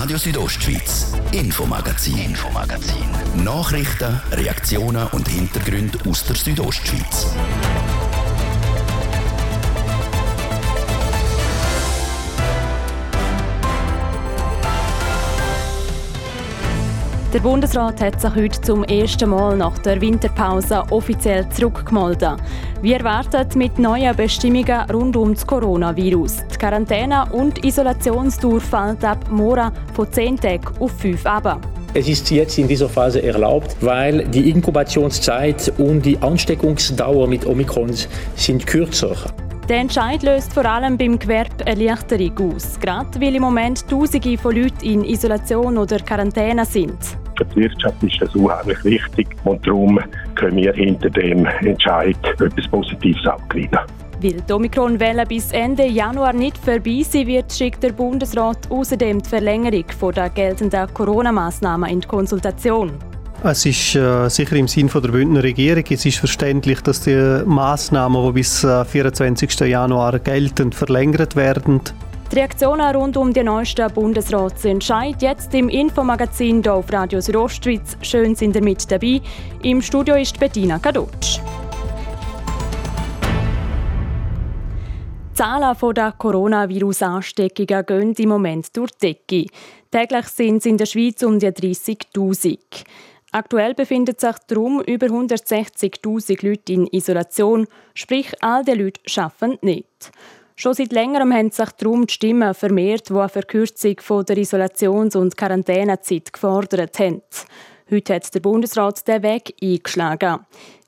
Radio Südostschweiz, Infomagazin, Infomagazin. Nachrichten, Reaktionen und Hintergründe aus der Südostschweiz. Der Bundesrat hat sich heute zum ersten Mal nach der Winterpause offiziell zurückgemeldet. Wie erwartet mit neuen Bestimmungen rund um das Coronavirus. Die Quarantäne- und Isolationsdauer fällt ab morgen von 10 Tagen auf 5 ab. Es ist jetzt in dieser Phase erlaubt, weil die Inkubationszeit und die Ansteckungsdauer mit Omikron sind kürzer. Der Entscheid löst vor allem beim Gewerbe Erleichterung aus, gerade weil im Moment Tausende von Leuten in Isolation oder Quarantäne sind. Für die Wirtschaft ist das unheimlich wichtig und darum können wir hinter dem Entscheid etwas Positives ableiten. Weil die Omikron-Welle bis Ende Januar nicht vorbei sein wird, schickt der Bundesrat außerdem die Verlängerung der geltenden Corona-Massnahmen in die Konsultation. Es ist äh, sicher im Sinn der Bündner Regierung. Es ist verständlich, dass die Massnahmen, die bis äh, 24. Januar gelten, verlängert werden. Die Reaktionen rund um den neuesten Bundesratsentscheid jetzt im Infomagazin hier auf Radio Südostschweiz. Schön sind ihr mit dabei. Im Studio ist Bettina Kadutsch. Die Zahlen der Coronavirus-Ansteckungen gehen im Moment durch die Decke. Täglich sind es in der Schweiz um die 30.000. Aktuell befinden sich darum über 160.000 Leute in Isolation, sprich all diese Leute arbeiten nicht. Schon seit längerem haben sich darum die Stimmen vermehrt, die eine Verkürzung der Isolations- und Quarantänezeit gefordert haben. Heute hat der Bundesrat den Weg eingeschlagen.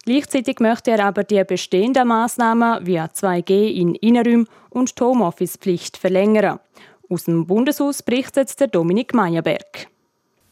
Gleichzeitig möchte er aber die bestehenden Massnahmen wie 2G in Innenräumen und die Homeoffice-Pflicht verlängern. Aus dem Bundeshaus berichtet der Dominik Meyerberg.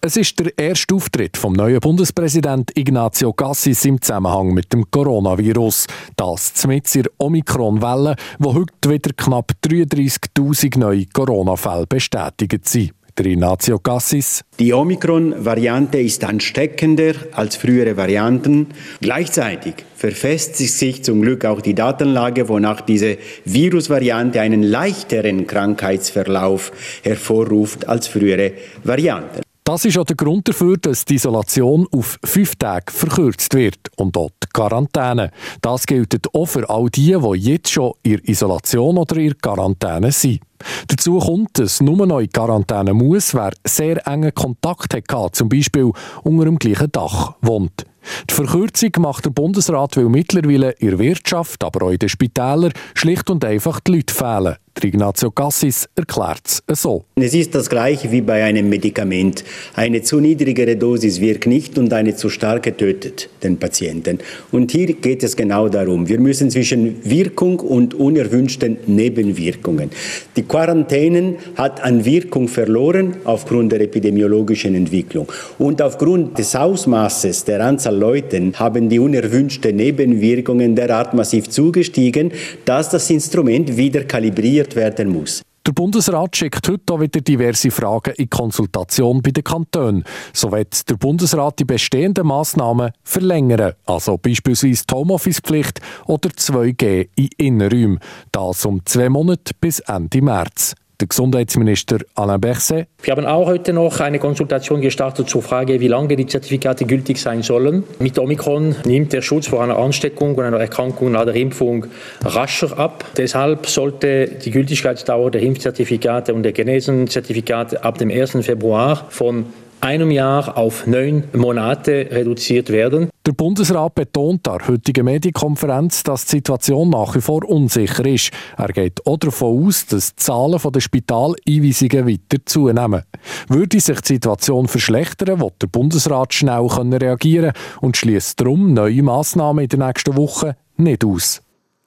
Es ist der erste Auftritt vom neuen Bundespräsident Ignacio Cassis im Zusammenhang mit dem Coronavirus. Das mit der Omikron-Welle, wo heute wieder knapp 33.000 neue Corona-Fälle bestätigt sind. Der Ignacio Cassis. Die Omikron-Variante ist ansteckender als frühere Varianten. Gleichzeitig verfestigt sich zum Glück auch die Datenlage, wonach diese Virusvariante einen leichteren Krankheitsverlauf hervorruft als frühere Varianten. Das ist auch der Grund dafür, dass die Isolation auf fünf Tage verkürzt wird und die Quarantäne. Das gilt auch für all die, die jetzt schon in Isolation oder in Quarantäne sind. Dazu kommt, dass nur noch in Quarantäne muss, wer sehr engen Kontakt hat, zum Beispiel unter dem gleichen Dach wohnt. Die Verkürzung macht der Bundesrat, weil mittlerweile in Wirtschaft, aber auch in den Spitälern schlicht und einfach die Leute fehlen. Der Ignazio Cassis erklärt es so. Es ist das gleiche wie bei einem Medikament. Eine zu niedrigere Dosis wirkt nicht und eine zu starke tötet den Patienten. Und hier geht es genau darum. Wir müssen zwischen Wirkung und unerwünschten Nebenwirkungen. Die Quarantänen hat an Wirkung verloren aufgrund der epidemiologischen Entwicklung. Und aufgrund des Ausmaßes der Anzahl Leute haben die unerwünschten Nebenwirkungen derart massiv zugestiegen, dass das Instrument wieder kalibriert werden muss. Der Bundesrat schickt heute auch wieder diverse Fragen in Konsultation bei den Kantonen. So wird der Bundesrat die bestehenden Massnahmen verlängern, also beispielsweise die Homeoffice-Pflicht oder 2G in Innenräumen. Das um zwei Monate bis Ende März der Gesundheitsminister Alain Berset. Wir haben auch heute noch eine Konsultation gestartet zur Frage, wie lange die Zertifikate gültig sein sollen. Mit Omikron nimmt der Schutz vor einer Ansteckung und einer Erkrankung nach der Impfung rascher ab. Deshalb sollte die Gültigkeitsdauer der Impfzertifikate und der Genesenzertifikate ab dem 1. Februar von einem Jahr auf neun Monate reduziert werden. Der Bundesrat betont an der heutigen Medienkonferenz, dass die Situation nach wie vor unsicher ist. Er geht auch davon aus, dass die Zahlen der Spitaleinweisungen weiter zunehmen. Würde sich die Situation verschlechtern, wird der Bundesrat schnell reagieren und schließt darum neue Massnahmen in der nächsten Woche nicht aus.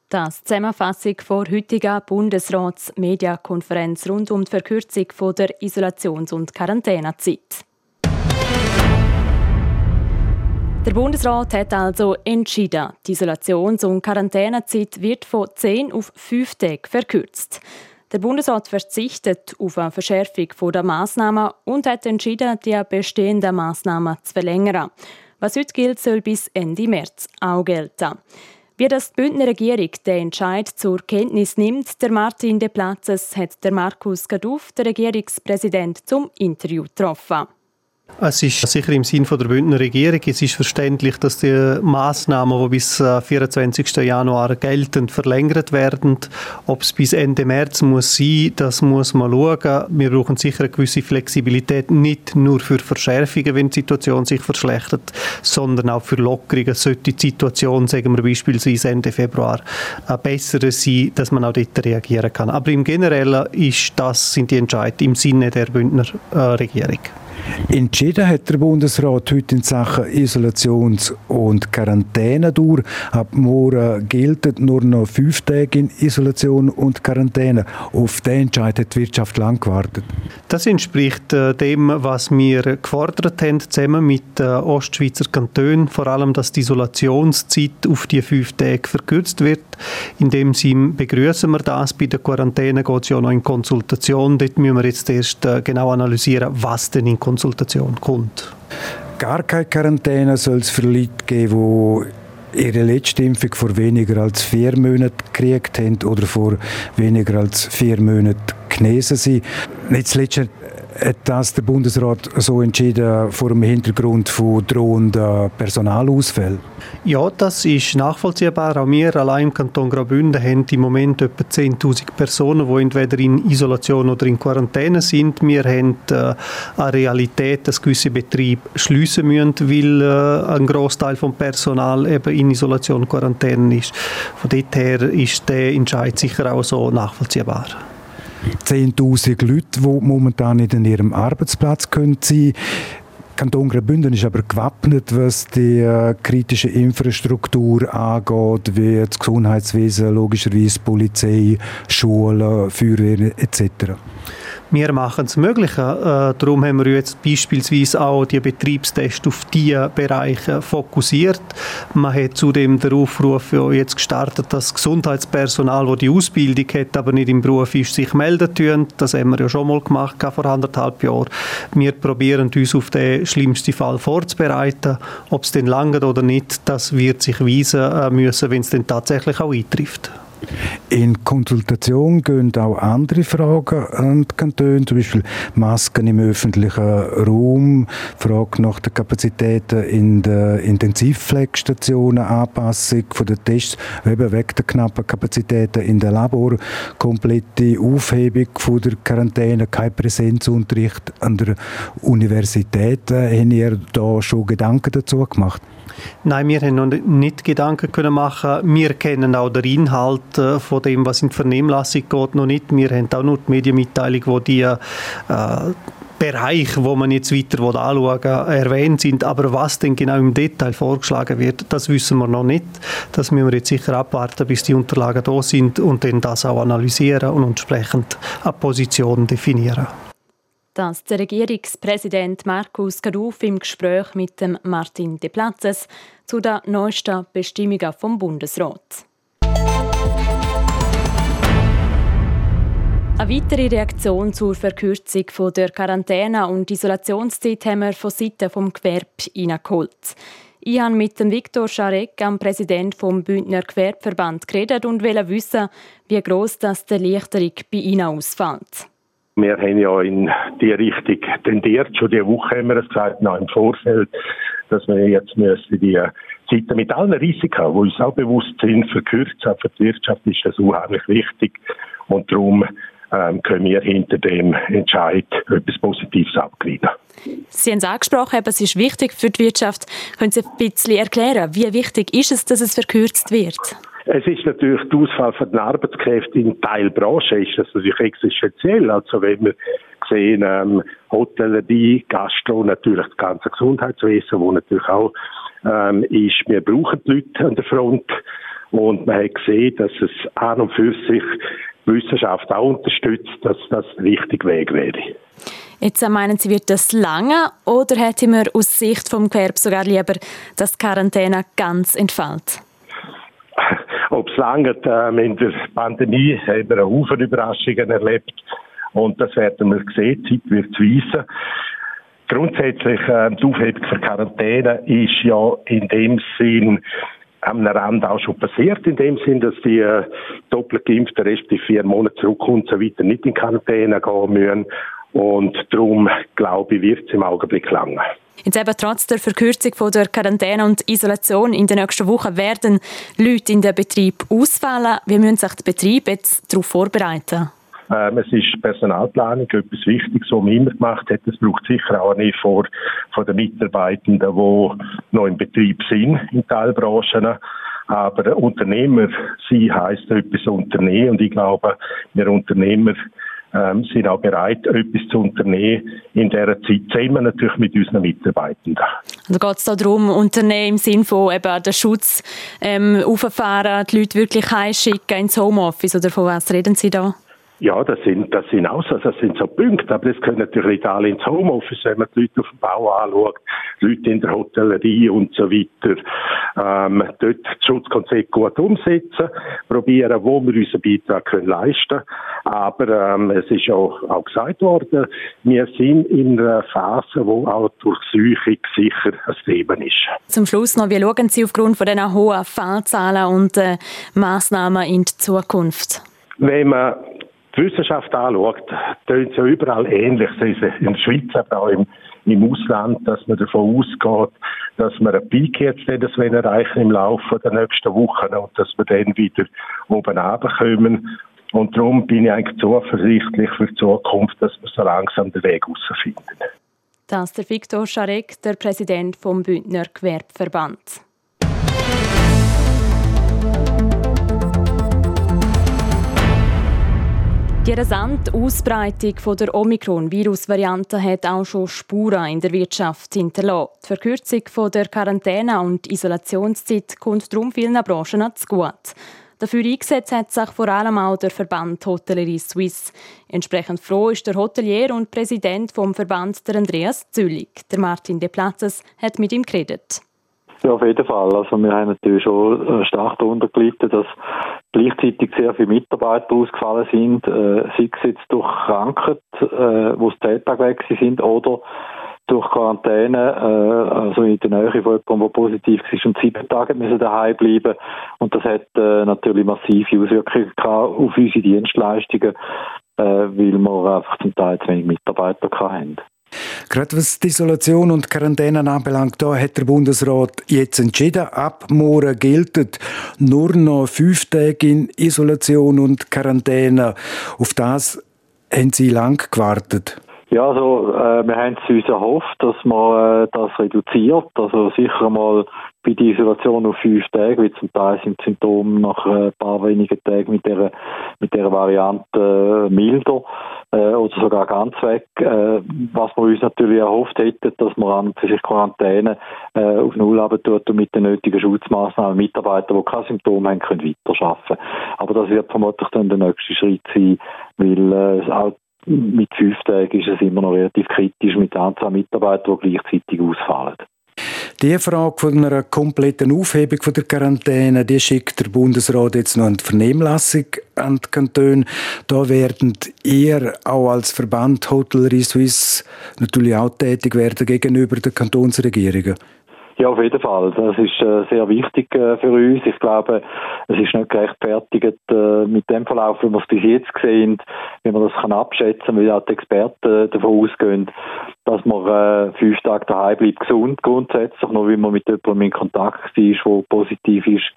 Das die Zusammenfassung der heutigen Bundesratsmediakonferenz rund um die Verkürzung der Isolations- und Quarantänezeit. Der Bundesrat hat also entschieden, die Isolations- und Quarantänezeit wird von 10 auf 5 Tage verkürzt. Der Bundesrat verzichtet auf eine Verschärfung der Massnahmen und hat entschieden, die bestehenden Massnahmen zu verlängern. Was heute gilt, soll bis Ende März auch gelten. Wie das die Bündner Regierung den Entscheid zur Kenntnis nimmt, der Martin De Platzes hat der Markus Gaduff, der Regierungspräsident, zum Interview getroffen. Es ist sicher im Sinn der Bündner Regierung. Es ist verständlich, dass die Massnahmen, die bis 24. Äh, Januar gelten, verlängert werden. Ob es bis Ende März muss sein, das muss man schauen. Wir brauchen sicher eine gewisse Flexibilität, nicht nur für Verschärfungen, wenn die Situation sich verschlechtert, sondern auch für Lockerungen. Sollte die Situation, sagen wir beispielsweise Ende Februar, eine bessere sein, dass man auch dort reagieren kann. Aber im Generellen ist das, sind die Entscheidungen im Sinne der Bündner äh, Regierung. Entschieden hat der Bundesrat heute in Sachen Isolations- und Quarantänedauer. Ab morgen gilt nur noch fünf Tage in Isolation und Quarantäne. Auf den Entscheid hat die Wirtschaft lang gewartet. Das entspricht äh, dem, was wir gefordert haben, zusammen mit äh, Ostschweizer Kantonen. Vor allem, dass die Isolationszeit auf die fünf Tage verkürzt wird. In dem Sinne begrüßen wir das. Bei der Quarantäne geht es ja noch in Konsultation. Dort müssen wir jetzt erst äh, genau analysieren, was denn in Konsultation kommt. Gar keine Quarantäne soll es für Leute geben, die ihre letzte Impfung vor weniger als vier Monaten gekriegt haben oder vor weniger als vier Monaten genesen sind. Nicht zuletzt hat das der Bundesrat so entschieden vor dem Hintergrund von drohenden Personalausfällen? Ja, das ist nachvollziehbar. Auch wir allein im Kanton Graubünden haben im Moment etwa 10.000 Personen, die entweder in Isolation oder in Quarantäne sind. Wir haben äh, eine Realität, dass gewisse Betriebe schließen müssen, weil äh, ein Großteil vom Personal eben in Isolation und Quarantäne ist. Von dort her ist der Entscheid sicher auch so nachvollziehbar. 10.000 Leute, die momentan nicht an ihrem Arbeitsplatz können sein Kanton Graubünden ist aber gewappnet, was die äh, kritische Infrastruktur angeht, wie das Gesundheitswesen, logischerweise Polizei, Schulen, Feuerwehr etc. Wir machen es möglich. Äh, darum haben wir jetzt beispielsweise auch die Betriebstests auf diese Bereiche fokussiert. Man hat zudem den Aufruf jetzt gestartet, dass Gesundheitspersonal, das die Ausbildung hat, aber nicht im Beruf ist, sich melden tun. Das haben wir ja schon mal gemacht vor anderthalb Jahren. Wir probieren uns auf den schlimmsten Fall vorzubereiten. Ob es denn lange oder nicht, das wird sich weisen äh, müssen, wenn es denn tatsächlich auch eintrifft. In Konsultation gehen auch andere Fragen an die Kantone, zum Beispiel Masken im öffentlichen Raum, Frage nach den Kapazitäten in den Intensivpflegestationen, Anpassung der Tests, eben weg der knappen Kapazitäten in den Labor, komplette Aufhebung von der Quarantäne, kein Präsenzunterricht an der Universität. Haben ihr da schon Gedanken dazu gemacht? Nein, wir haben noch nicht Gedanken können machen. Wir kennen auch den Inhalt äh, von dem, was in die Vernehmlassung geht, noch nicht. Wir haben auch nur die Medienmitteilung, wo die äh, Bereich, wo man jetzt weiter anschauen will, erwähnt sind. Aber was denn genau im Detail vorgeschlagen wird, das wissen wir noch nicht. Das müssen wir jetzt sicher abwarten, bis die Unterlagen da sind und dann das auch analysieren und entsprechend eine Position definieren dass der Regierungspräsident Markus Kaduf im Gespräch mit dem Martin De Platzes zu den neuesten Bestimmungen vom Bundesrat. Eine weitere Reaktion zur Verkürzung der Quarantäne- und Isolationszeit haben wir von Seiten des Gewerbes hineingeholt. Ich habe mit dem Viktor Scharek, am Präsident vom Bündner Gewerbeverband, geredet und wollte wissen, wie gross das die Erleichterung bei Ihnen ausfällt. Wir haben ja in die Richtung tendiert. Schon diese Woche haben wir es gesagt, noch im Vorfeld, dass wir jetzt müssen die Zeiten mit allen Risiken, die uns auch bewusst sind, verkürzen. Für die Wirtschaft ist das unheimlich wichtig. Und darum ähm, können wir hinter dem Entscheid etwas Positives abgleiten. Sie haben es angesprochen, es ist wichtig für die Wirtschaft. Können Sie ein bisschen erklären, wie wichtig ist es, dass es verkürzt wird? Es ist natürlich der Ausfall von den Arbeitskräften in Teilbranchen ist das natürlich existenziell. Also wenn wir sehen, ähm, Hotellerie, Gastro, natürlich das ganze Gesundheitswesen, wo natürlich auch ähm, ist, wir brauchen die Leute an der Front und man hat gesehen, dass es an und für sich die Wissenschaft auch unterstützt, dass das der richtige Weg wäre. Jetzt meinen Sie, wird das lange oder hätte man aus Sicht vom Gewerbe sogar lieber, dass die Quarantäne ganz entfällt? ob es lange ähm, in der Pandemie haben wir einen Haufen Überraschungen erlebt und das werden wir sehen, die Zeit wird weisen. Grundsätzlich, äh, die Aufhebung für Quarantäne ist ja in dem Sinn am Rand auch schon passiert, in dem Sinn, dass die äh, doppelt geimpften respektive vier Monate zurück und so weiter nicht in Quarantäne gehen müssen. Und darum, glaube ich, wird es im Augenblick lang. Jetzt eben trotz der Verkürzung von der Quarantäne und Isolation in den nächsten Wochen werden Leute in den Betrieb ausfallen. Wie müssen sich die Betriebe jetzt darauf vorbereiten? Ähm, es ist Personalplanung etwas Wichtiges, was man immer gemacht hat. Es braucht sicher auch nicht vor, von den Mitarbeitenden, die noch im Betrieb sind, in Teilbranchen. Aber Unternehmer, sie heisst etwas Unternehmen und ich glaube, wir Unternehmer ähm, sind auch bereit, etwas zu unternehmen in dieser Zeit, zusammen natürlich mit unseren Mitarbeitenden. Also geht es darum, Unternehmen im Sinne von eben den Schutz ähm, auffahren, die Leute wirklich heimschicken ins Homeoffice oder von was reden Sie da? Ja, das sind, das sind auch so, das sind so Punkte, aber das können natürlich nicht alle ins Homeoffice, wenn man die Leute auf dem Bau anschaut, Leute in der Hotellerie und so weiter, ähm, dort das Schutzkonzept gut umsetzen, probieren, wo wir unseren Beitrag können leisten aber ähm, es ist auch, auch gesagt worden, wir sind in einer Phase, wo auch Durchsuchung sicher ein Thema ist. Zum Schluss noch, wie schauen Sie aufgrund von diesen hohen Fallzahlen und äh, Massnahmen in die Zukunft? Wenn man die Wissenschaft anschaut, tönt es ja überall ähnlich, sei es in der Schweiz, aber auch im, im Ausland, dass man davon ausgeht, dass wir einen Peak jetzt erreichen im Laufe der nächsten Wochen und dass wir dann wieder oben runterkommen. Und darum bin ich eigentlich zuversichtlich für die Zukunft, dass wir so langsam den Weg herausfinden. Das ist der Viktor Scharek, der Präsident vom Bündner Gewerbeverband. Die rasante Ausbreitung der Omikron-Virus-Variante hat auch schon Spuren in der Wirtschaft hinterlassen. Die Verkürzung der Quarantäne- und Isolationszeit kommt darum vielen Branchen zu gut. Dafür eingesetzt hat sich vor allem auch der Verband Hotellerie Suisse. Entsprechend froh ist der Hotelier und Präsident vom Verband, der Andreas Züllig. Der Martin De Platzes hat mit ihm geredet. Ja, auf jeden Fall. Also wir haben natürlich schon äh, stark darunter gelitten, dass gleichzeitig sehr viele Mitarbeiter ausgefallen sind, äh, sei es jetzt durch Krankheit, äh, wo es zehn Tage weg sind, oder durch Quarantäne, äh, also in der Nähe von jemandem, der positiv ist und sieben Tage müssen daheim bleiben. Und das hat äh, natürlich massive Auswirkungen auf unsere Dienstleistungen, äh, weil wir einfach zum Teil zu wenig Mitarbeiter hatten. Gerade was die Isolation und Quarantäne anbelangt, da hat der Bundesrat jetzt entschieden, ab morgen gilt nur noch fünf Tage in Isolation und Quarantäne. Auf das haben Sie lang gewartet. Ja, also äh, wir haben es uns erhofft, dass man äh, das reduziert. Also sicher mal bei der Isolation auf fünf Tage, weil zum Teil sind die Symptome nach ein paar wenigen Tagen mit der, mit der Variante äh, milder äh, oder sogar ganz weg. Äh, was wir uns natürlich erhofft hätten, dass man an für sich Quarantäne äh, auf Null tut und mit den nötigen Schutzmaßnahmen Mitarbeiter, die keine Symptome haben, können weiterarbeiten. Aber das wird vermutlich dann der nächste Schritt sein, weil äh, auch mit fünf Tagen ist es immer noch relativ kritisch mit der Anzahl Mitarbeiter, die gleichzeitig ausfallen. Die Frage von einer kompletten Aufhebung von der Quarantäne, die schickt der Bundesrat jetzt noch eine Vernehmlassung an die Kantone. Da werden ihr auch als Verband Hotellerie Suisse natürlich auch tätig werden gegenüber den Kantonsregierungen. Ja, auf jeden Fall. Das ist äh, sehr wichtig äh, für uns. Ich glaube, es ist nicht gerechtfertigt äh, mit dem Verlauf, wie wir es bis jetzt sehen, wie man das kann abschätzen, weil auch die Experten davon ausgehen, dass man fünf Tage daheim bleibt, gesund grundsätzlich, nur wenn man mit jemandem in Kontakt ist, der positiv ist.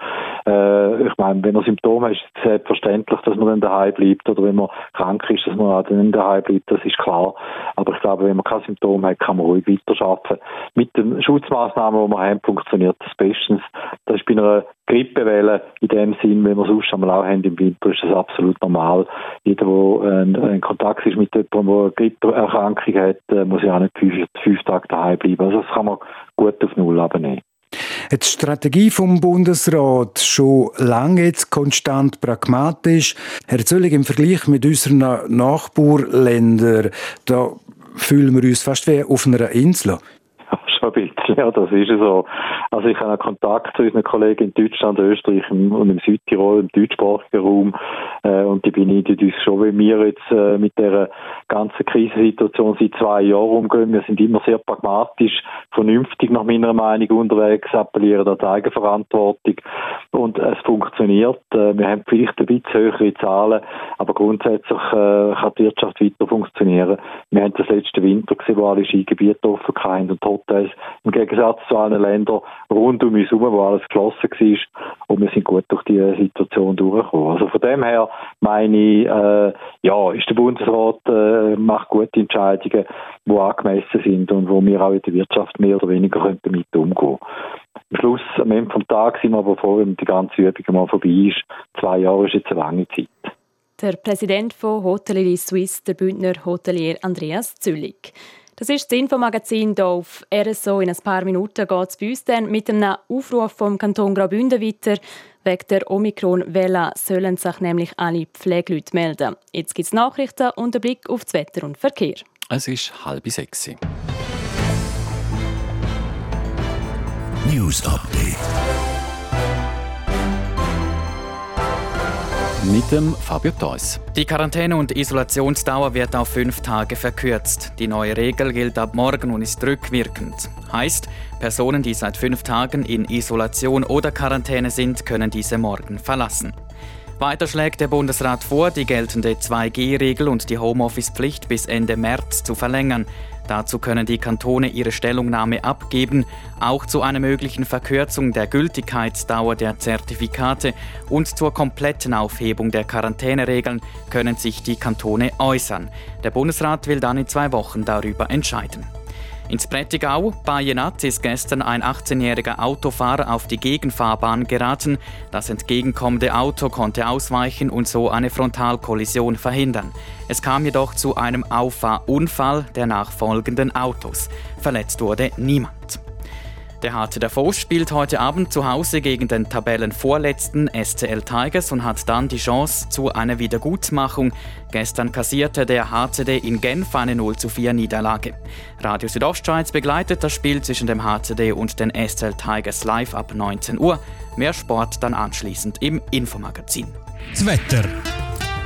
Ich meine, wenn man Symptome hat, ist es selbstverständlich, dass man dann daheim bleibt oder wenn man krank ist, dass man auch dann daheim bleibt, das ist klar. Aber ich glaube, wenn man keine Symptome hat, kann man ruhig weiterarbeiten. Mit den Schutzmaßnahmen, wir haben, funktioniert das bestens. Das ist bei einer Grippewelle in dem Sinn, wenn wir sonst einmal auch haben im Winter, ist das absolut normal. Jeder, der äh, in Kontakt ist mit jemandem, der eine Grippeerkrankung hat, äh, muss ja auch nicht fünf, fünf Tage daheim bleiben. Also das kann man gut auf Null abnehmen. Die Strategie vom Bundesrat schon lange jetzt konstant pragmatisch. Herr Zöllig, im Vergleich mit unseren Nachbarländern, da fühlen wir uns fast wie auf einer Insel ja, das ist so. Also ich habe Kontakt zu unseren Kollegen in Deutschland, Österreich und im Südtirol, im deutschsprachigen Raum. Äh, und die beneiden uns schon, wie wir jetzt äh, mit der ganzen Krisensituation seit zwei Jahren umgehen. Wir sind immer sehr pragmatisch, vernünftig nach meiner Meinung unterwegs, appellieren an die Eigenverantwortung. Und es funktioniert. Äh, wir haben vielleicht ein bisschen höhere Zahlen, aber grundsätzlich äh, kann die Wirtschaft weiter funktionieren. Wir haben das letzte Winter gesehen, wo alle Skigebiete offen waren und Hotels im Gegensatz zu allen Ländern rund um uns herum, wo alles geschlossen war. Und wir sind gut durch die Situation durchgekommen. Also von dem her meine ich, äh, ja, ist der Bundesrat äh, macht gute Entscheidungen, die angemessen sind und wo wir auch in der Wirtschaft mehr oder weniger können damit umgehen Am Schluss, am Ende des Tages sind wir aber froh, wenn die ganze Übung mal vorbei ist. Zwei Jahre ist jetzt eine lange Zeit. Der Präsident von Hotellerie Suisse, der Bündner Hotelier Andreas Züllig. Das ist das Infomagazin hier auf RSO. In ein paar Minuten geht es bei uns dann mit einem Aufruf vom Kanton Graubünden weiter. Wegen der Omikron-Welle sollen sich nämlich alle Pflegeleute melden. Jetzt gibt es Nachrichten und einen Blick auf das Wetter und Verkehr. Es ist halb sechs. News Update. Mit dem Fabio Theus. Die Quarantäne- und Isolationsdauer wird auf fünf Tage verkürzt. Die neue Regel gilt ab morgen und ist rückwirkend. Heißt, Personen, die seit fünf Tagen in Isolation oder Quarantäne sind, können diese morgen verlassen. Weiter schlägt der Bundesrat vor, die geltende 2G-Regel und die Homeoffice-Pflicht bis Ende März zu verlängern. Dazu können die Kantone ihre Stellungnahme abgeben, auch zu einer möglichen Verkürzung der Gültigkeitsdauer der Zertifikate und zur kompletten Aufhebung der Quarantäneregeln können sich die Kantone äußern. Der Bundesrat will dann in zwei Wochen darüber entscheiden. Ins Prättigau bei Jenatz ist gestern ein 18-jähriger Autofahrer auf die Gegenfahrbahn geraten. Das entgegenkommende Auto konnte ausweichen und so eine Frontalkollision verhindern. Es kam jedoch zu einem Auffahrunfall der nachfolgenden Autos. Verletzt wurde niemand. Der Harte Davos spielt heute Abend zu Hause gegen den Tabellenvorletzten SCL Tigers und hat dann die Chance zu einer Wiedergutmachung. Gestern kassierte der HCD in Genf eine 0 zu 4 Niederlage. Radio Südostschweiz begleitet das Spiel zwischen dem HCD und den SCL Tigers live ab 19 Uhr. Mehr Sport dann anschließend im Infomagazin. Das Wetter.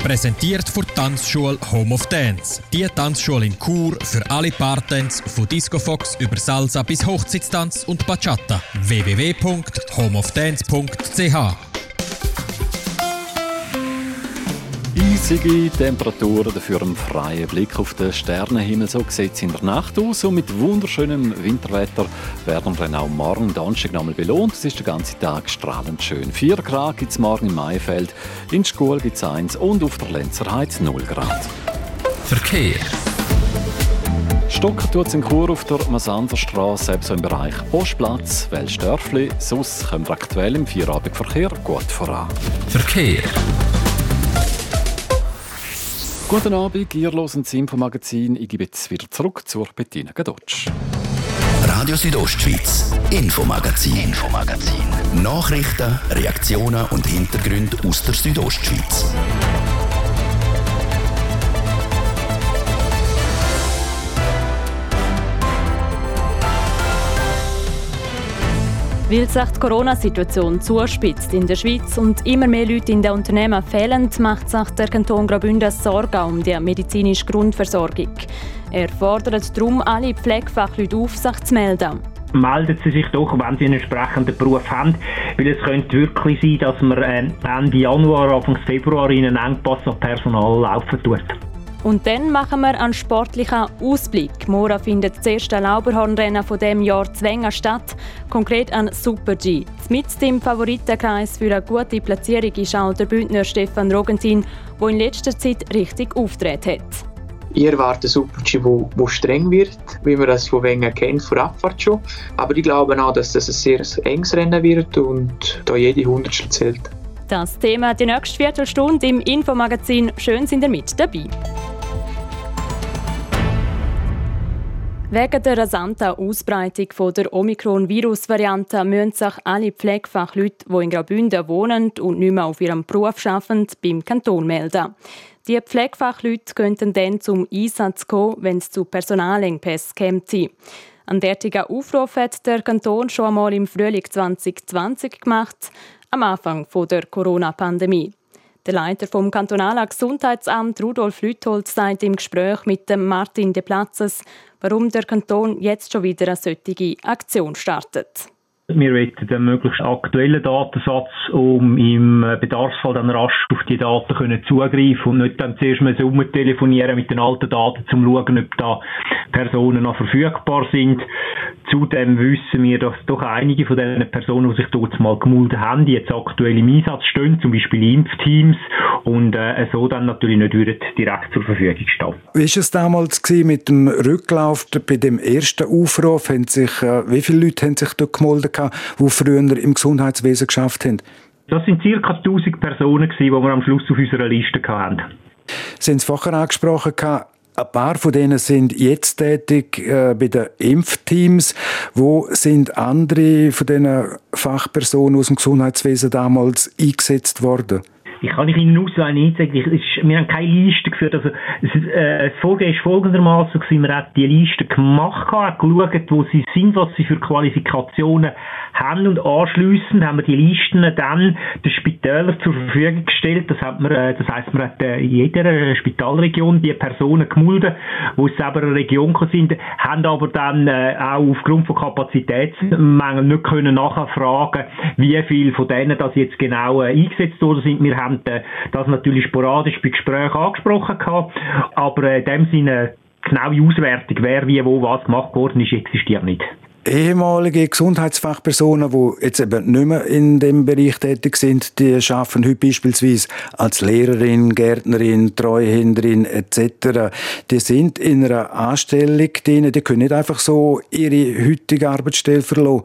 Präsentiert von Tanzschule Home of Dance. Die Tanzschule in Chur für alle Partens von Disco Fox über Salsa bis Hochzeitstanz und Bachata. www.homeofdance.ch Eisige Temperaturen, dafür einen freien Blick auf den Sternenhimmel. So sieht es in der Nacht aus. Und mit wunderschönem Winterwetter werden wir dann auch morgen Donnerstag nochmal belohnt. Es ist den ganzen Tag strahlend schön. 4 Grad gibt es morgen im Maifeld, in Schkuhl gibt es 1 und auf der Lenzerheit 0 Grad. Verkehr. Stocken tut es in Chur auf der Masanderstraße, selbst im Bereich Postplatz, Welsdörfli. Kommen wir aktuell im Vierabendverkehr gut voran. Verkehr. Guten Abend, ihr hört das Infomagazin. Ich gebe jetzt wieder zurück zur Bettina Gadotsch. Radio Südostschweiz, Infomagazin, Infomagazin. Nachrichten, Reaktionen und Hintergründe aus der Südostschweiz. Weil sich die Corona-Situation zuspitzt in der Schweiz und immer mehr Leute in den Unternehmen fehlen, macht sich der Kanton Graubünden Sorgen um die medizinische Grundversorgung. Er fordert darum alle Pflegefachleute auf, sich zu melden. Melden Sie sich doch, wenn Sie einen entsprechenden Beruf haben, weil es könnte wirklich sein, dass wir äh, Ende Januar, Anfang Februar in einen Engpass an Personal laufen tut. Und dann machen wir einen sportlichen Ausblick. Morgen findet das erste Lauberhornrennen von dem Jahr Zwängen statt, konkret ein Super G. Mit dem Favoritenkreis für eine gute Platzierung ist auch der Bündner Stefan Rogentin, der in letzter Zeit richtig auftreten hat. Ich erwarte einen Super G, der streng wird, wie man das von Wengen kennt, vor Abfahrt schon. Aber ich glaube auch, dass das ein sehr enges Rennen wird und da jede Hundertstel zählt. Das Thema die nächste Viertelstunde im Infomagazin. Schön sind ihr mit dabei. Wegen der rasanten Ausbreitung der Omikron-Virus-Variante müssen sich alle Pflegefachleute, die in Graubünden wohnen und nicht mehr auf ihrem Beruf arbeiten, beim Kanton melden. Die Pflegefachleute könnten dann zum Einsatz kommen, wenn es zu Personalengpässen käme. Ein derartiger Aufruf hat der Kanton schon einmal im Frühling 2020 gemacht, am Anfang der Corona-Pandemie. Der Leiter vom kantonalen Gesundheitsamt Rudolf Lüthold sagt im Gespräch mit dem Martin de Platzes, warum der Kanton jetzt schon wieder eine solche Aktion startet. Wir wollen den möglichst aktuellen Datensatz, um im Bedarfsfall dann rasch auf die Daten können zugreifen und nicht dann zuerst mal telefonieren mit den alten Daten, um zu schauen, ob da Personen noch verfügbar sind. Zudem wissen wir, dass doch einige von den Personen, die sich dort mal gemeldet haben, jetzt aktuell im Einsatz stehen, zum Beispiel Impfteams, und äh, so dann natürlich nicht direkt zur Verfügung stehen. Wie war es damals mit dem Rücklauf bei dem ersten Aufruf? Haben sich, äh, wie viele Leute haben sich dort gemeldet, die früher im Gesundheitswesen geschafft haben? Das sind ca. 1000 Personen, die wir am Schluss auf unserer Liste hatten. Sie haben es vorher angesprochen, ein paar von denen sind jetzt tätig äh, bei den Impfteams. Wo sind andere von diesen Fachpersonen aus dem Gesundheitswesen damals eingesetzt worden? Ich kann nicht Ihnen nicht sagen, ich, wir haben keine Liste geführt. Also, es, äh, das Vorgehen ist folgendermaßen, wir haben die Liste gemacht, haben geschaut, wo sie sind, was sie für Qualifikationen haben und anschliessend haben wir die Listen dann den Spitälern zur Verfügung gestellt. Das, hat man, äh, das heisst, man hat äh, in jeder Spitalregion die Personen gemeldet, die aus selber einer Region sind, haben aber dann äh, auch aufgrund von Kapazitätsmängeln nicht können nachfragen, wie viele von denen das jetzt genau eingesetzt worden sind. Wir haben das natürlich sporadisch bei Gesprächen angesprochen gehabt, aber in dem Sinne genaue Auswertung, wer wie wo was gemacht worden ist, existiert nicht ehemalige Gesundheitsfachpersonen, die jetzt eben nicht mehr in dem Bereich tätig sind, die arbeiten heute beispielsweise als Lehrerin, Gärtnerin, Treuhänderin etc. Die sind in einer Anstellung drin, die können nicht einfach so ihre heutige Arbeitsstelle verlassen.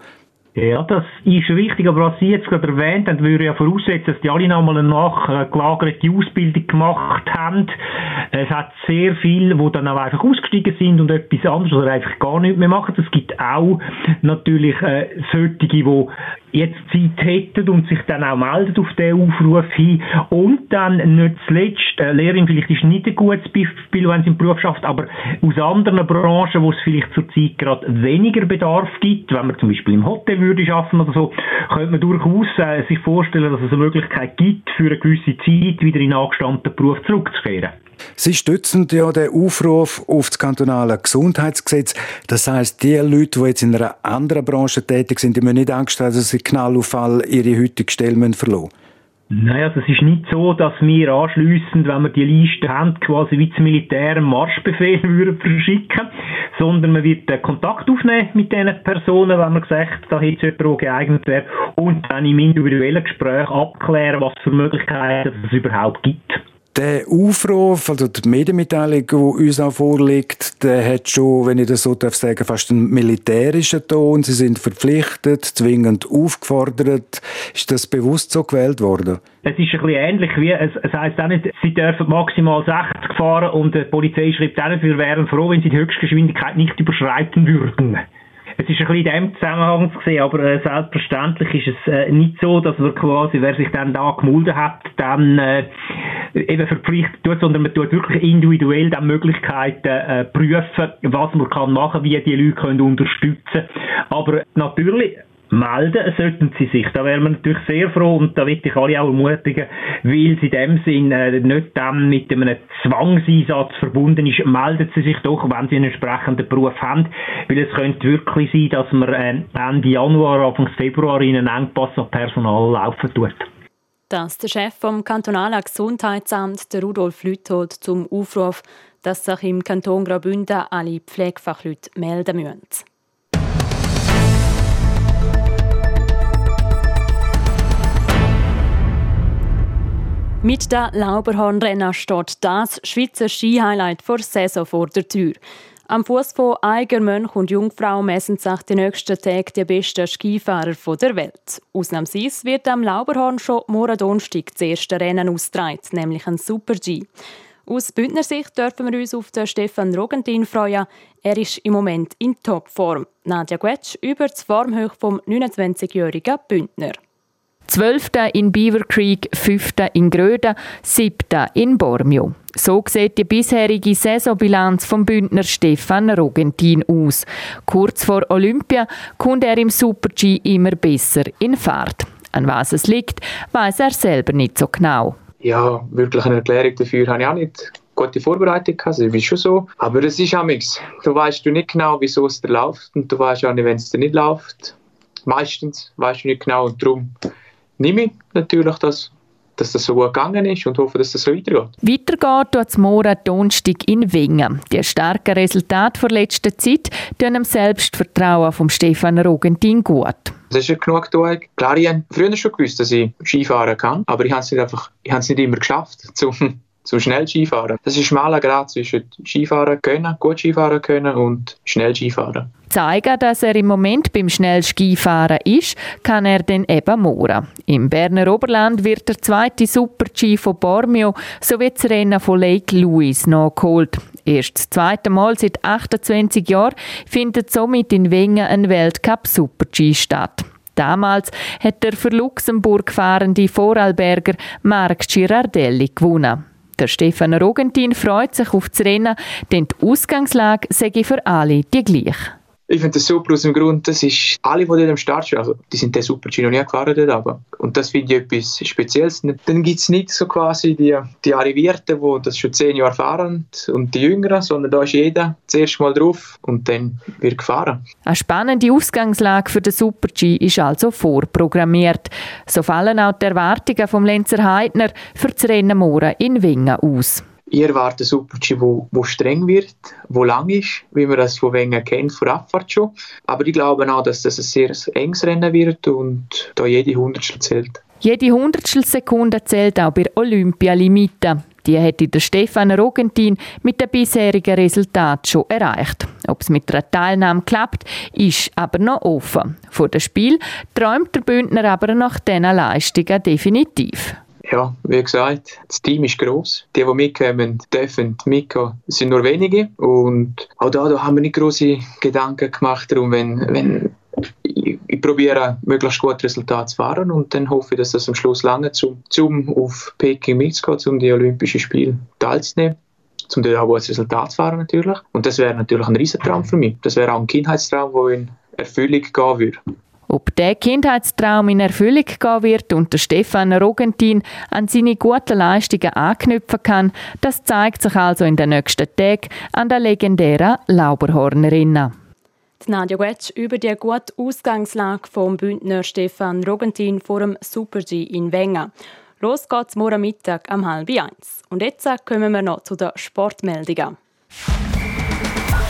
Ja, das ist richtig, aber was Sie jetzt gerade erwähnt haben, würde ja voraussetzen, dass die alle nochmal eine nachgelagerte Ausbildung gemacht haben. Es hat sehr viele, die dann auch einfach ausgestiegen sind und etwas anderes oder einfach gar nichts mehr machen. Es gibt auch natürlich äh, solche, die jetzt Zeit hätten und sich dann auch melden auf den Aufruf hin. Und dann nicht zuletzt, äh, Lehrerin vielleicht ist nicht ein gutes Beispiel, wenn sie im Beruf schafft, aber aus anderen Branchen, wo es vielleicht zurzeit gerade weniger Bedarf gibt, wenn man zum Beispiel im Hotel würde arbeiten oder so, könnte man durchaus äh, sich vorstellen, dass es eine Möglichkeit gibt, für eine gewisse Zeit wieder in angestammten Beruf zurückzukehren. Sie stützen ja den Aufruf auf das kantonale Gesundheitsgesetz. Das heißt, die Leute, die jetzt in einer anderen Branche tätig sind, die müssen nicht Angst haben, dass sie knallauffall ihre heutige Stelle verlassen naja, es ist nicht so, dass wir anschliessend, wenn wir die Liste haben, quasi wie zum Militär einen Marschbefehl würden verschicken, sondern man wird Kontakt aufnehmen mit diesen Personen, wenn man sagt, da hätte jemand, der geeignet wäre, und dann im individuellen Gespräch abklären, was für Möglichkeiten es überhaupt gibt. Der Aufruf, also die Medienmitteilung, die uns auch vorliegt, der hat schon, wenn ich das so darf sagen, fast einen militärischen Ton. Sie sind verpflichtet, zwingend aufgefordert. Ist das bewusst so gewählt worden? Es ist ein bisschen ähnlich wie, es, es heisst auch nicht, sie dürfen maximal 60 fahren und die Polizei schreibt auch nicht, wir wären froh, wenn sie die Höchstgeschwindigkeit nicht überschreiten würden. Es ist ein bisschen in dem Zusammenhang zu sehen, aber äh, selbstverständlich ist es äh, nicht so, dass man quasi, wer sich dann da gemulden hat, dann äh, eben verpflichtet tut, sondern man tut wirklich individuell dann Möglichkeiten äh, prüfen, was man kann machen, wie die Leute können unterstützen. Aber natürlich melden sollten sie sich. Da wären wir natürlich sehr froh und da will ich alle auch ermutigen, weil sie in dem Sinn äh, nicht dann mit einem Zwangseinsatz verbunden ist, melden sie sich doch, wenn sie einen entsprechenden Beruf haben, weil es könnte wirklich sein, dass man äh, Ende Januar, Anfang Februar in einen Engpass an Personal laufen tut. Das der Chef vom kantonalen Gesundheitsamt, der Rudolf Lüthold, zum Aufruf, dass sich im Kanton Graubünden alle Pflegefachleute melden müssen. Mit der Lauberhornrenner steht das Schweizer Skihighlight vor Saison vor der Tür. Am Fuß von Eiger, Mönch und Jungfrau messen sich die nächsten Tage die besten Skifahrer der Welt. Ausnahmsweise wird am Lauberhorn schon morgen Donnerstag das erste Rennen ausgetragen, nämlich ein Super-G. Aus Bündner Sicht dürfen wir uns auf den Stefan Rogentin freuen. Er ist im Moment in Topform. Nadja Guetsch über das Formhoch vom 29-jährigen Bündner. Zwölfter in Beaver Creek, fünfter in Gröden, siebter in Bormio. So sieht die bisherige Saisonbilanz vom Bündner Stefan Rogentin aus. Kurz vor Olympia kommt er im Super-G immer besser in Fahrt. An was es liegt, weiß er selber nicht so genau. Ja, wirklich eine Erklärung dafür habe ich auch nicht gute Vorbereitung gehabt, das ist schon so. Aber es ist amigs. Du weißt du nicht genau, wieso es dir läuft und du weißt auch nicht, wenn es dir nicht läuft. Meistens weißt du nicht genau und darum nehme ich natürlich das dass das so gut gegangen ist und hoffe, dass das so weitergeht. Weitergeht tut Mora Donnerstag in Wengen. Die starken Resultate der letzten Zeit tun dem Selbstvertrauen von Stefan Rogentin gut. Das ist ja genug Genugtuung. Klar, ich habe früher schon gewusst, dass ich Skifahren kann, aber ich habe es nicht, einfach, ich habe es nicht immer geschafft, zum, zum schnell Skifahren. Das ist ein schmaler Grad zwischen Skifahren können, gut Skifahren können und schnell Skifahren zeigen, dass er im Moment beim Schnellskifahren ist, kann er dann eben morgen. Im Berner Oberland wird der zweite Super-G von Bormio sowie das Rennen von Lake Louise nachgeholt. Erst das zweite Mal seit 28 Jahren findet somit in Wengen ein Weltcup Super-G statt. Damals hat der für Luxemburg fahrende Vorarlberger Marc Girardelli gewonnen. Der Stefan Rogentin freut sich auf das Rennen, denn die Ausgangslage sei für alle die gleiche. Ich finde das super aus dem Grund, das ist, alle, die dort am Start stehen, also die sind der Super G noch nie gefahren dort, aber, und das finde ich etwas Spezielles. Dann gibt es nicht so quasi die, die Arrivierten, die das schon zehn Jahre fahren und die Jüngeren, sondern da ist jeder zuerst mal drauf und dann wird gefahren. Eine spannende Ausgangslage für den Super G ist also vorprogrammiert. So fallen auch die Erwartungen vom Lenzer Heidner für das Rennen morgen in Wingen aus. Ich erwarte einen Super-G, wo, wo streng wird, wo lang ist, wie man das von Wenger kennt, von Abfahrt schon. Aber ich glaube auch, dass das ein sehr enges Rennen wird und da jede Hundertstel zählt. Jede Hundertstelsekunde zählt auch bei Olympia-Limite. Die hätte der Stefan Rogentin mit dem bisherigen Resultat schon erreicht. Ob es mit der Teilnahme klappt, ist aber noch offen. Vor dem Spiel träumt der Bündner aber nach diesen Leistungen definitiv ja, wie gesagt, das Team ist groß. Die, die mitkommen, dürfen mitkommen, sind nur wenige. Und auch da, da haben wir nicht große Gedanken gemacht darum, wenn, wenn ich, ich probiere, möglichst gute Resultate zu fahren und dann hoffe ich, dass das am Schluss lange zum, zum auf Peking mitzugehen, um die Olympischen Spiele teilzunehmen um dort auch gutes Resultat zu fahren natürlich. Und das wäre natürlich ein Riesentraum für mich. Das wäre auch ein Kindheitstraum, der in Erfüllung gehen würde. Ob der Kindheitstraum in Erfüllung gehen wird und der Stefan Rogentin an seine guten Leistungen anknüpfen kann, das zeigt sich also in den nächsten Tagen an der legendären Lauberhornerinnen. Nadja Guetsch über die gute Ausgangslage vom Bündner Stefan Rogentin vor dem Super-G in Wengen. Los geht's morgen Mittag um halb eins. Und jetzt kommen wir noch zu den Sportmeldungen.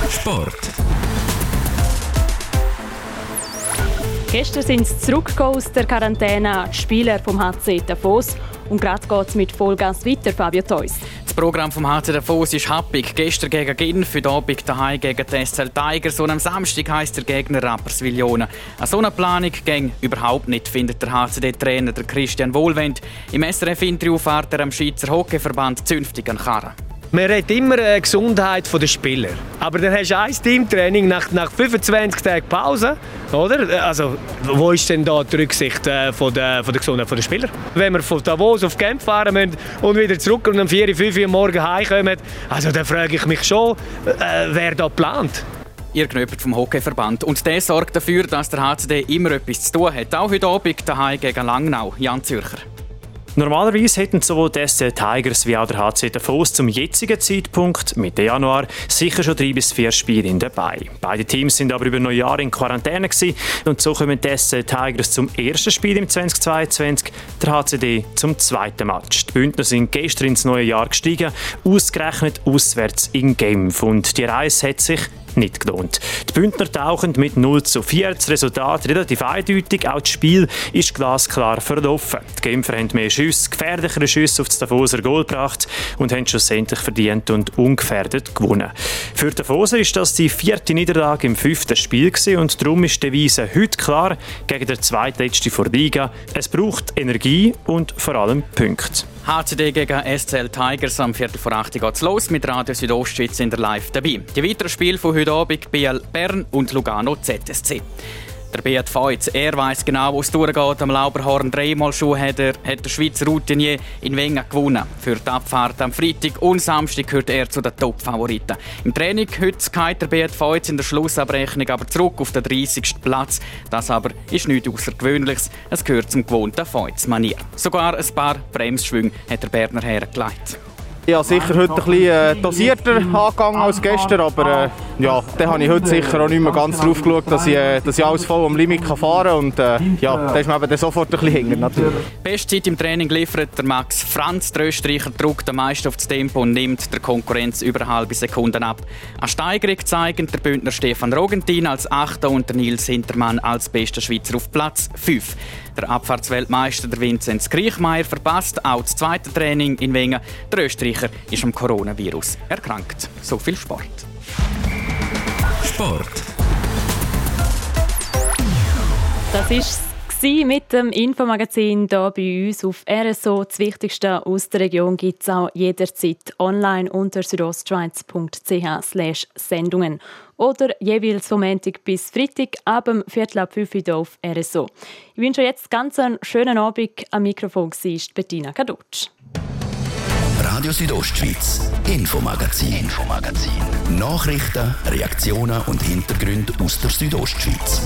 Sport. Gestern sind sie zurückgekommen aus der Quarantäne, die Spieler vom HC Davos. Und gerade geht es mit Vollgas weiter, Fabio Theus. Das Programm vom HC Davos ist happig. Gestern gegen Genf, heute Abend daheim gegen die SL Tigers und am Samstag heisst der Gegner Rapperswil Jona. Eine so eine Planung ging überhaupt nicht, findet der HCD-Trainer Christian Wohlwend. Im SRF-Interview fährt er am Schweizer Hockeyverband zünftig an Karren. Man redet immer die Gesundheit der Spieler. Aber dann hast du ein Teamtraining nach, nach 25 Tagen Pause. Oder? Also, wo ist denn da die Rücksicht äh, von, der, von der Gesundheit der Spieler? Wenn wir von Davos auf Camp fahren müssen und wieder zurück und um 4, 5 Uhr morgen heimkommen, also dann frage ich mich schon, äh, wer da plant. Ihr Knöpert vom Hockeyverband. Und der sorgt dafür, dass der HCD immer etwas zu tun hat. Auch heute Abend daheim gegen Langnau. Jan Zürcher. Normalerweise hätten sowohl die SC Tigers wie auch der HC Davos zum jetzigen Zeitpunkt, Mitte Januar, sicher schon drei bis vier Spiele dabei. Beide Teams sind aber über Neujahr in Quarantäne und so kommen die SC Tigers zum ersten Spiel im 2022, der HCD zum zweiten Match. Die Bündner sind gestern ins neue Jahr gestiegen, ausgerechnet auswärts in Genf und die Reise hat sich nicht gelohnt. Die Bündner tauchen mit 0 zu 4. Das Resultat relativ eindeutig. Auch das Spiel ist glasklar verlaufen. Die Genfer haben mehr Schüsse, gefährlichere Schüsse auf das Davoser Goal gebracht und haben schlussendlich verdient und ungefährdet gewonnen. Für Davoser ist das die vierte Niederlage im fünften Spiel und darum ist die Devise heute klar gegen den zweitletzten vor Liga. Es braucht Energie und vor allem Punkte. HCD gegen SCL Tigers am Viertel vor 8 geht's los mit Radio Südostschweiz in der Live dabei. Die weiteren Spiele von heute Abend BL Bern und Lugano ZSC. Der Beat Feutz, er weiß genau, wo es durchgeht. Am Lauberhorn dreimal schon hat, er, hat der Schweizer Routinier in Wengen gewonnen. Für die Abfahrt am Freitag und Samstag gehört er zu den Top-Favoriten. Im Training heute geht der Beat Feutz in der Schlussabrechnung aber zurück auf den 30. Platz. Das aber ist nichts Außergewöhnliches. Es gehört zum gewohnten Feutz-Manier. Sogar ein paar Bremsschwünge hat der Berner hergelegt. Habe sicher heute ein bisschen äh, dosierter angegangen als gestern, aber äh, ja, dann habe ich heute sicher auch nicht mehr ganz drauf geschaut, dass ich, äh, dass ich alles voll am Limit kann fahren kann und äh, ja, da ist man eben sofort ein bisschen hängen natürlich. Bestzeit im Training liefert der Max Franz, der Österreicher druckt am meisten auf das Tempo und nimmt der Konkurrenz über eine halbe Sekunden ab. Eine Steigerung zeigen der Bündner Stefan Rogentin als Achter und der Nils Hintermann als bester Schweizer auf Platz 5. Der Abfahrtsweltmeister der Vinzenz Griechmeier verpasst auch das zweite Training in Wengen. Der Österreicher ist am Coronavirus erkrankt. So viel Sport. Sport. Das ist mit dem Infomagazin hier bei uns auf RSO. Das Wichtigste aus der Region gibt es auch jederzeit online unter südostschweiz.ch Sendungen oder jeweils vom Montag bis Freitag ab dem Viertel ab 5 Uhr auf RSO. Ich wünsche euch jetzt ganz einen schönen Abend. Am Mikrofon war Bettina Kadutsch. Radio Südostschweiz, Infomagazin, Infomagazin. Nachrichten, Reaktionen und Hintergründe aus der Südostschweiz.